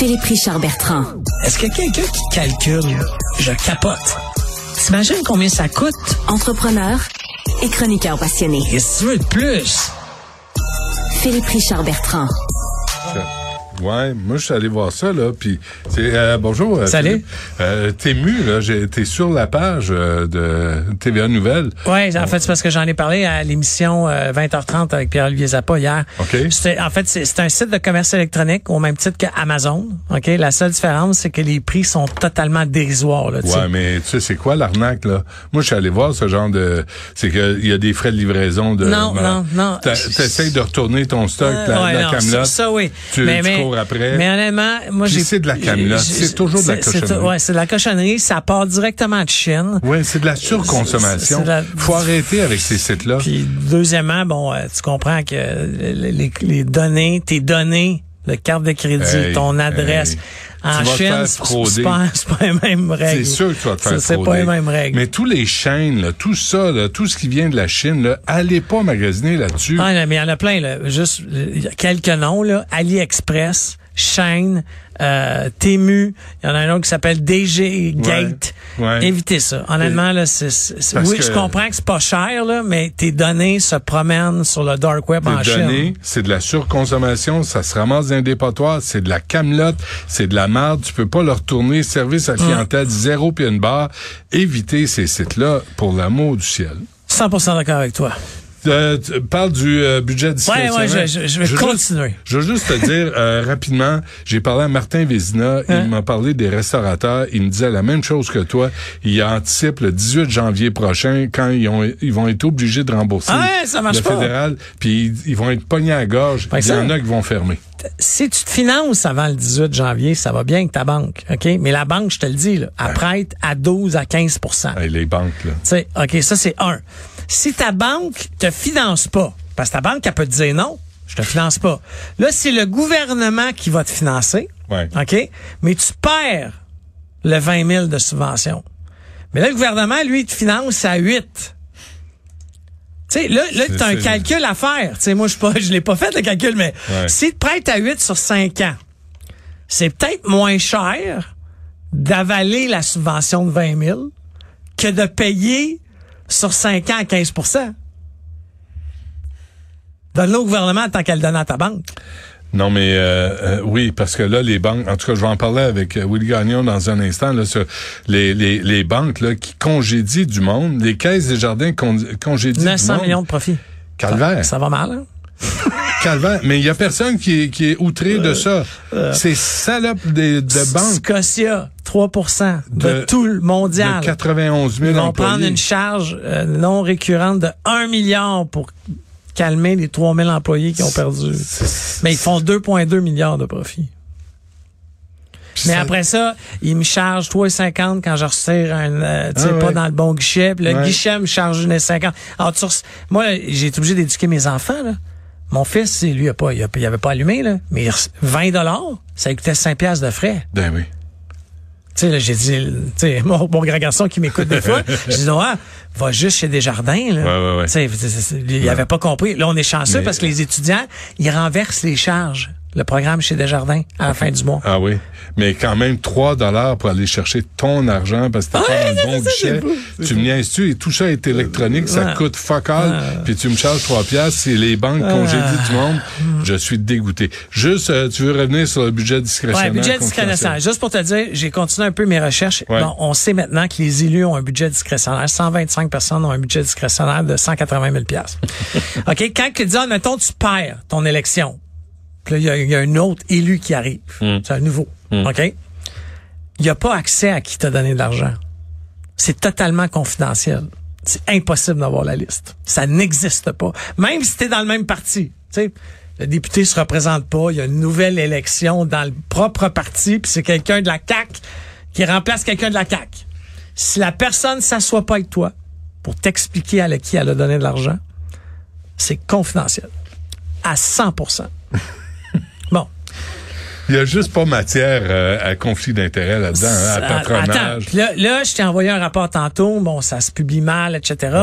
Philippe Richard Bertrand. Est-ce que quelqu'un qui calcule, je capote. T'imagines combien ça coûte? Entrepreneur et chroniqueur passionné. Qu'est-ce que tu veux de plus? Philippe Richard Bertrand. Ouais, moi je suis allé voir ça là, puis c'est euh, bonjour. euh, Salut. Philippe. Euh, t'es mu là, j'ai- t'es sur la page euh, de TVA Nouvelles. Oui, en fait, c'est parce que j'en ai parlé à l'émission euh, 20h30 avec Pierre-Olivier Zappa hier. OK. En fait, c'est, un site de commerce électronique au même titre qu'Amazon. OK? La seule différence, c'est que les prix sont totalement dérisoires. Là, tu sais. Ouais, mais tu sais c'est quoi l'arnaque là? Moi je suis allé voir ce genre de, c'est que il y a des frais de livraison de. Non, non, non. T'essayes de retourner ton stock, Euh, la, ouais, la non, camelote. Ça, ça, oui. Tu, mais, tu mais- cours après. Mais honnêtement, moi, j'ai. c'est de la camelote. C'est toujours de la cochonnerie. Ouais, c'est de la cochonnerie. Ça part directement de Chine. Ouais, c'est de la surconsommation. la- Faut arrêter avec ces sites là. Puis deuxièmement, bon, euh, tu comprends que les données, tes données de carte de crédit, Hey, ton adresse, hey. en Chine, c'est pas, pas les mêmes règles. C'est sûr que tu vas te faire Ça, C'est pas les mêmes règles. Mais tous les chaînes, là, tout ça, là, tout ce qui vient de la Chine, là, allez pas magasiner là-dessus. Ah, mais il y en a plein, là. Juste quelques noms, là. AliExpress, Shane, euh, Temu, il y en a un autre qui s'appelle DG Gate. Ouais, ouais. Évitez ça. Honnêtement, là, c'est, oui, que- je comprends que c'est pas cher, là, mais tes données se promènent sur le dark web en données, c'est de la surconsommation, ça se ramasse dans un dépotoir, c'est de la camelote, c'est de la merde, tu peux pas leur retourner service à clientèle zéro puis une barre. Évitez ces sites-là pour l'amour du ciel. 100% d'accord avec toi. Euh, tu parles du euh, budget Ouais, discrétionnaire. ouais, je, je- je vais continuer. Juste, je veux juste te dire euh, rapidement, j'ai parlé à Martin Vézina, Hein? il m'a parlé des restaurateurs, il me disait la même chose que toi. Il anticipe le 18 janvier prochain quand ils, ont, ils vont être obligés de rembourser Ah ouais, ça marche le fédéral, puis ils, ils vont être pognés à la gorge. Il y en a qui vont fermer. si tu te finances avant le 18 janvier, ça va bien avec ta banque, OK? Mais la banque, je te le dis, là, elle prête à 12 à 15% Hey, les banques, là. Tu sais, OK, ça, c'est un. Si ta banque te finance pas, parce que ta banque, elle peut te dire non, je te finance pas. Là, c'est le gouvernement qui va te financer, Ouais. OK? Mais tu perds le 20 000 de subvention. Mais là, le gouvernement, lui, il te finance à 8. Tu sais, là, là tu as un calcul à faire. Tu sais, moi, je pas, je l'ai pas fait, le calcul, mais Ouais. s'il te prête à 8 sur 5 ans, c'est peut-être moins cher d'avaler la subvention de 20 000 que de payer sur 5 ans à 15 Donne-le au gouvernement tant qu'elle donne à ta banque. Non, mais euh, euh, oui, parce que là, les banques, en tout cas, je vais en parler avec euh, Willy Gagnon dans un instant, là, sur les, les, les banques là, qui congédient du monde, les caisses des jardins con, congédient du 900 monde. millions de profits. Calvaire. Ça va mal, hein? Calvaire. Mais il y a personne qui est, qui est outré de ça. Ces salopes de, de banques Scotia, 3 de, De- tout le de mondial. 91 000 Ils vont employés. prendre une charge euh, non récurrente de 1 milliard pour calmer les 3 000 employés qui ont perdu. Mais ils font 2,2 milliards de profits. Puis Mais ça- après ça, ils me chargent 3,50 quand je retire un, euh, tu sais, Ah pas ouais. dans le bon guichet. Puis le Ouais. guichet me charge 1,50. Alors, tu moi, j'ai été obligé d'éduquer mes enfants, là. Mon fils, lui, il a pas, il, a- il avait pas allumé, là. Mais il re- 20 dollars, ça lui coûtait 5 piastres de frais. Ben oui. Tu sais, là, j'ai dit, tu sais, mon, mon grand garçon qui m'écoute des fois, j'ai dit, ouais, va juste chez Desjardins, là. Ouais, ouais, ouais. Tu sais, il avait pas compris. Là, on est chanceux Mais- parce que les étudiants, ils renversent les charges. Le programme chez Desjardins à la fin du mois. Ah oui. Mais quand même 3 dollars pour aller chercher ton argent parce que t'es Ouais, pas dans le bon guichet. Tu me niaises-tu? Et tout ça est électronique, ça Ouais. coûte fuck all, puis tu me charges 3 piastres, c'est les banques congédient du monde. Je suis dégoûté. Juste, euh, tu veux revenir sur le budget discrétionnaire? Ouais, budget discrétionnaire. Juste pour te dire, j'ai continué un peu mes recherches. Ouais. Bon, on sait maintenant que les élus ont un budget discrétionnaire. 125 personnes ont un budget discrétionnaire de 180 000 OK? Quand tu dis, ah, mettons, tu perds ton élection. Puis là, il y y, a un autre élu qui arrive. C'est un nouveau. OK? Il n'y a pas accès à qui t'a donné de l'argent. C'est totalement confidentiel. C'est impossible d'avoir la liste. Ça n'existe pas. Même si tu es dans le même parti. Sais, le député se représente pas, il y a une nouvelle élection dans le propre parti, puis c'est quelqu'un de la CAC qui remplace quelqu'un de la CAC. Si la personne s'assoit pas avec toi pour t'expliquer à qui elle a donné de l'argent, c'est confidentiel. À 100 Bon. Il y a juste pas matière euh, à conflit d'intérêt là-dedans, hein, à patronage. Attends, là, là, je t'ai envoyé un rapport tantôt. Bon, ça se publie mal, etc.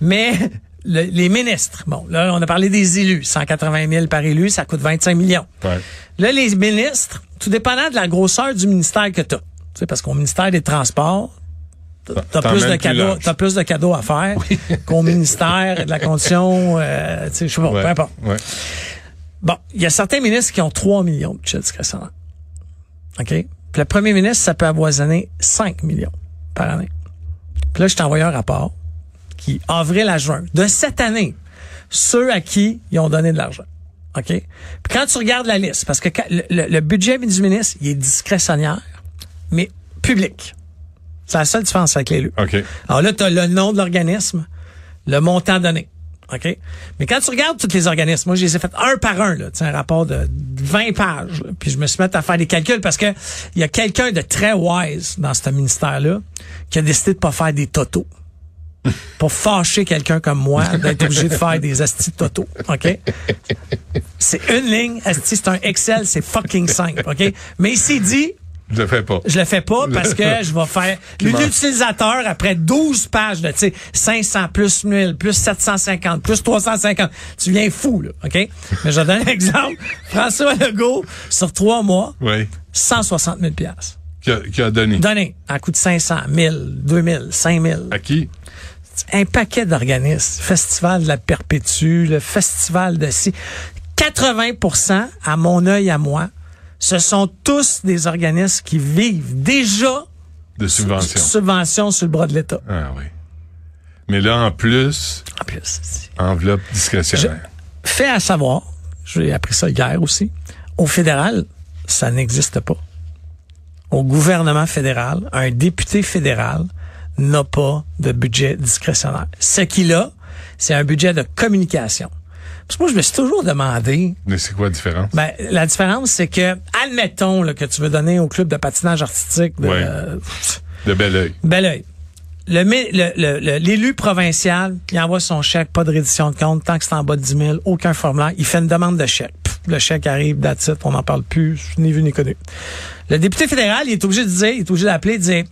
Mais le- les ministres. Bon, là, on a parlé des élus. 180 000 par élu, ça coûte 25 millions. Ouais. Là, les ministres, tout dépendant de la grosseur du ministère que tu as. Tu sais, parce qu'au ministère des Transports, t'as- plus de cadeaux, t'as plus de cadeaux à faire qu'au ministère de la condition, euh, tu sais, je sais pas, Ouais. peu importe. Ouais. Bon, il y a certains ministres qui ont 3 millions de budget discrétionnaire. OK? Puis le premier ministre, ça peut avoisiner 5 millions par année. Puis là, je t'ai envoyé un rapport qui, avril à juin, de cette année, ceux à qui ils ont donné de l'argent. OK? Puis quand tu regardes la liste, parce que quand- le, le- le budget du ministre, il est discrétionnaire, mais public. C'est la seule différence avec l'élu. OK. Alors là, tu as le nom de l'organisme, le montant donné. OK? Mais quand tu regardes tous les organismes, moi, je les ai fait un par un, là, un rapport de 20 pages. là. puis je me suis mis à faire des calculs parce que il y a quelqu'un de très wise dans ce ministère-là qui a décidé de pas faire des totaux. pour fâcher quelqu'un comme moi d'être obligé de faire des astis totaux. OK? C'est une ligne, asti, c'est un Excel, c'est fucking simple. OK? Mais il s'est dit, Je le fais pas. je le fais pas parce que je vais faire l'utilisateur après 12 pages de tu sais 500 plus 1000 plus 750 plus 350 tu viens fou là OK? Mais je donne un exemple François Legault sur trois mois Oui. 160 000 pièces Qui a, qui a donné? donné à coût de 500 1000 2000 5000 À qui? un paquet d'organismes festival de la perpétue le festival de si 80% à mon œil à moi ce sont tous des organismes qui vivent déjà De subvention. subvention sur le bras de l'État. Ah oui. Mais là, en plus, En plus, enveloppe discrétionnaire. fait à savoir, j'ai appris ça hier aussi, au fédéral, ça n'existe pas. Au gouvernement fédéral, un député fédéral n'a pas de budget discrétionnaire. Ce qu'il a, c'est un budget de communication. Parce que moi, je me suis toujours demandé, Mais c'est quoi la différence? ben, la différence, c'est que, admettons là, que tu veux donner au club de patinage artistique de, Ouais. euh, De bel oeil. Bel oeil. Le, mi- le- le- le- l'élu provincial, il envoie son chèque, pas de reddition de compte, tant que c'est en bas de 10 000, aucun formulaire, il fait une demande de chèque. Pff, le chèque arrive, it, on n'en parle plus, ni vu ni connu. Le député fédéral, il est obligé de dire, il est obligé d'appeler, de dire,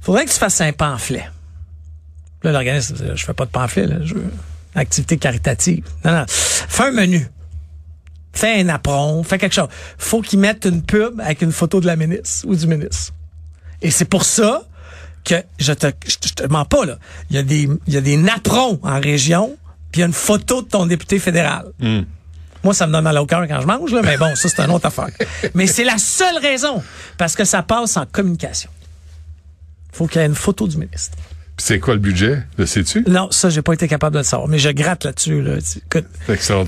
faudrait que tu fasses un pamphlet. Là, l'organisme, dit, je fais pas de pamphlet, là, je veux activité caritative. Non, non. Fais un menu. Fais un apron, fais quelque chose. Faut qu'ils mettent une pub avec une photo de la ministre ou du ministre. Et c'est pour ça que je te, je te, je te mens pas, là. Il y a des, il y a des napperons en région, puis il y a une photo de ton député fédéral. Hmm. Moi, ça me donne mal au cœur quand je mange, là, mais bon, ça, c'est une autre affaire. Mais c'est la seule raison, parce que ça passe en communication. Faut qu'il y ait une photo du ministre. C'est quoi le budget? Le sais-tu? Non, ça, j'ai pas été capable de le savoir, mais je gratte là-dessus, là.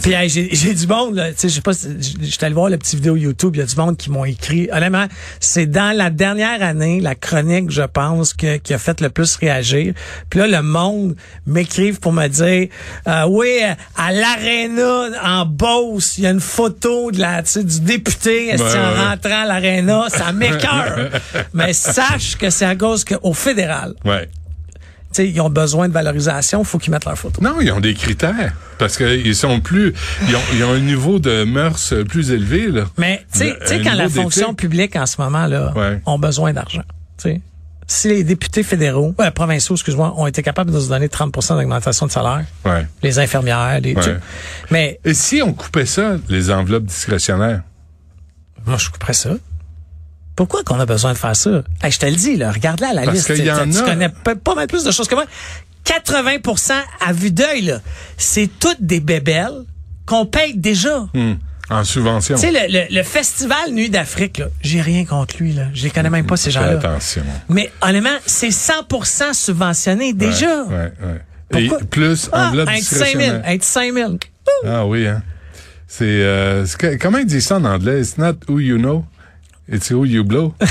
Puis hey, j'ai du monde, là, tu sais, je sais pas, si- j'étais allé voir la petite vidéo YouTube, il y a du monde qui m'ont écrit. Honnêtement, c'est dans la dernière année, la chronique, je pense, que, qui a fait le plus réagir. Puis là, le monde m'écrive pour me dire, euh, oui, à l'aréna en Beauce, il y a une photo de la, du député Ouais, en ouais. rentrant à l'aréna, ça m'écœure. Mais sache que c'est à cause qu'au fédéral, Ouais. Ils ont besoin de valorisation, faut qu'ils mettent leur photo. Non, ils ont des critères. Parce qu'ils sont plus. Ils ont, ils ont un niveau de mœurs plus élevé, là. Mais tu sais, quand la fonction publique en ce moment là Ouais. ont besoin d'argent, tu sais. Si les députés fédéraux, euh, provinciaux, excuse-moi, ont été capables de nous donner 30% d'augmentation de salaire, Ouais. les infirmières, les. Ouais. mais Et si on coupait ça, les enveloppes discrétionnaires? moi je couperais ça. Pourquoi qu'on a besoin de faire ça? Hey, je te le dis là, regarde là la Parce liste. qu'il y Tu- en tu connais pas, pas mal plus de choses que moi. 80% à vue d'œil là, c'est toutes des bébelles qu'on paye déjà. Hmm. En subvention. Tu sais, le, le- le festival Nuit d'Afrique, là, j'ai rien contre lui, là. Je les connais même pas, ces Fais gens-là. attention. Mais honnêtement, c'est 100% subventionné déjà. Ouais, ouais, ouais. Et plus Ah, enveloppe de 5 000, discrétionnaire. un de 5 000. Ah oui, hein. C'est, euh, comment ils disent ça en anglais? It's not who you know, it's who you blow.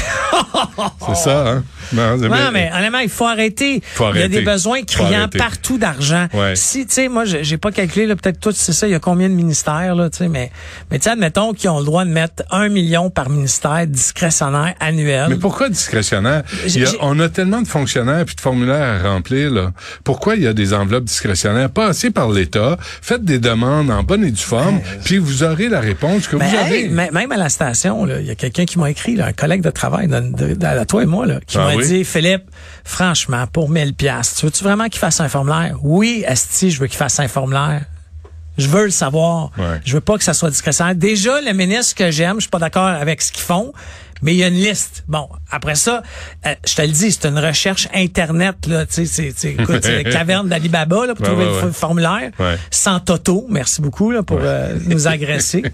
c'est ça, hein? Non, Non, mais honnêtement, il faut arrêter. Faut Il y a arrêter. des besoins criants arrêter. partout d'argent. Ouais. Si, tu sais, moi, j'ai pas calculé, là, peut-être tu sais ça, il y a combien de ministères, là, tu sais, mais, mais tu sais, admettons qu'ils ont le droit de mettre un million par ministère discrétionnaire annuel. Mais pourquoi discrétionnaire? Il y a- J'ai- on a tellement de fonctionnaires puis de formulaires à remplir. Là. Pourquoi il y a des enveloppes discrétionnaires? Passez par l'État, faites des demandes en bonne et due forme, puis vous aurez la réponse que Ben, vous hey, avez. même à la station, là, il y a quelqu'un qui m'a écrit, là, un collègue de travail de, de de, à toi et moi, là, qui Ah m'a oui? dit, Philippe, franchement, pour 1000 pièces, tu veux-tu vraiment qu'il fasse un formulaire? Oui, Esti, je veux qu'il fasse un formulaire. Je veux le savoir. Ouais. Je veux pas que ça soit discrétionnaire. Déjà, le ministre que j'aime, je suis pas d'accord avec ce qu'ils font, mais il y a une liste. Bon, après ça, euh, je te le dis, c'est une recherche internet là, tu sais, écoute, c'est la caverne d'Alibaba là pour Ouais, trouver ouais, le ouais. formulaire. Ouais. Sans Toto, merci beaucoup là pour euh, nous agresser.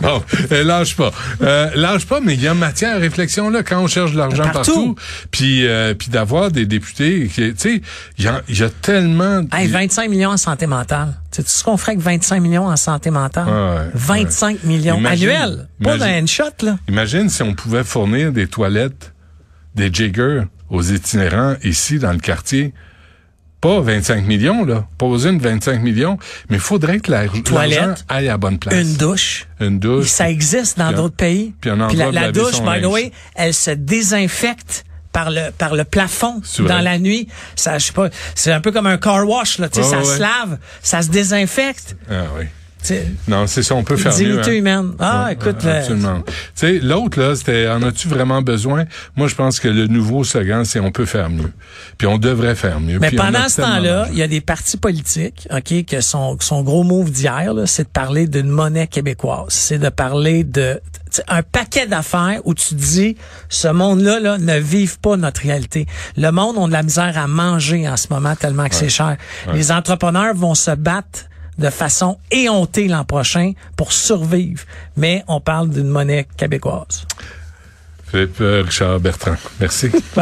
Bon, euh, lâche pas. Euh, lâche pas, mais il y a matière à réflexion là quand on cherche de l'argent Partout. partout. Puis euh, puis d'avoir des députés qui tu sais, il y, a- il y a tellement Hey, 25 millions en santé mentale. Sais ce qu'on ferait avec 25 millions en santé mentale? Ah ouais, 25 millions Imagine- annuels. Pas imagine- d'un shot, là. Imagine si on pouvait fournir des toilettes, des jiggers aux itinérants ici dans le quartier. Pas 25 millions, là. Pas besoin de 25 millions, mais il faudrait que la- Toilette, aille à la bonne place. Une douche. Une douche. Ça existe dans Puis d'autres pays. puis la, endroit de la laver douche, by the way, elle se désinfecte par le par le plafond dans la nuit. Ça, je sais pas, c'est un peu comme un car wash là. Tu sais, ça ouais. se lave, ça se désinfecte. Ah oui. Non, c'est ça, on peut faire mieux. dignité hein. humaine. Ah, Ouais, écoute, euh, absolument. Tu sais, l'autre là, c'était en as-tu vraiment besoin? Moi, je pense que le nouveau slogan, c'est on peut faire mieux. Puis on devrait faire mieux. Mais Puis on pendant ce temps-là, il y a des partis politiques, OK, que son, son gros move d'hier, là, c'est de parler d'une monnaie québécoise. C'est de parler de un paquet d'affaires où tu dis ce monde-là là, ne vive pas notre réalité. Le monde a de la misère à manger en ce moment tellement que c'est cher. Les entrepreneurs vont se battre de façon éhontée l'an prochain pour survivre. Mais on parle d'une monnaie québécoise. Philippe euh, Richard Bertrand. Merci.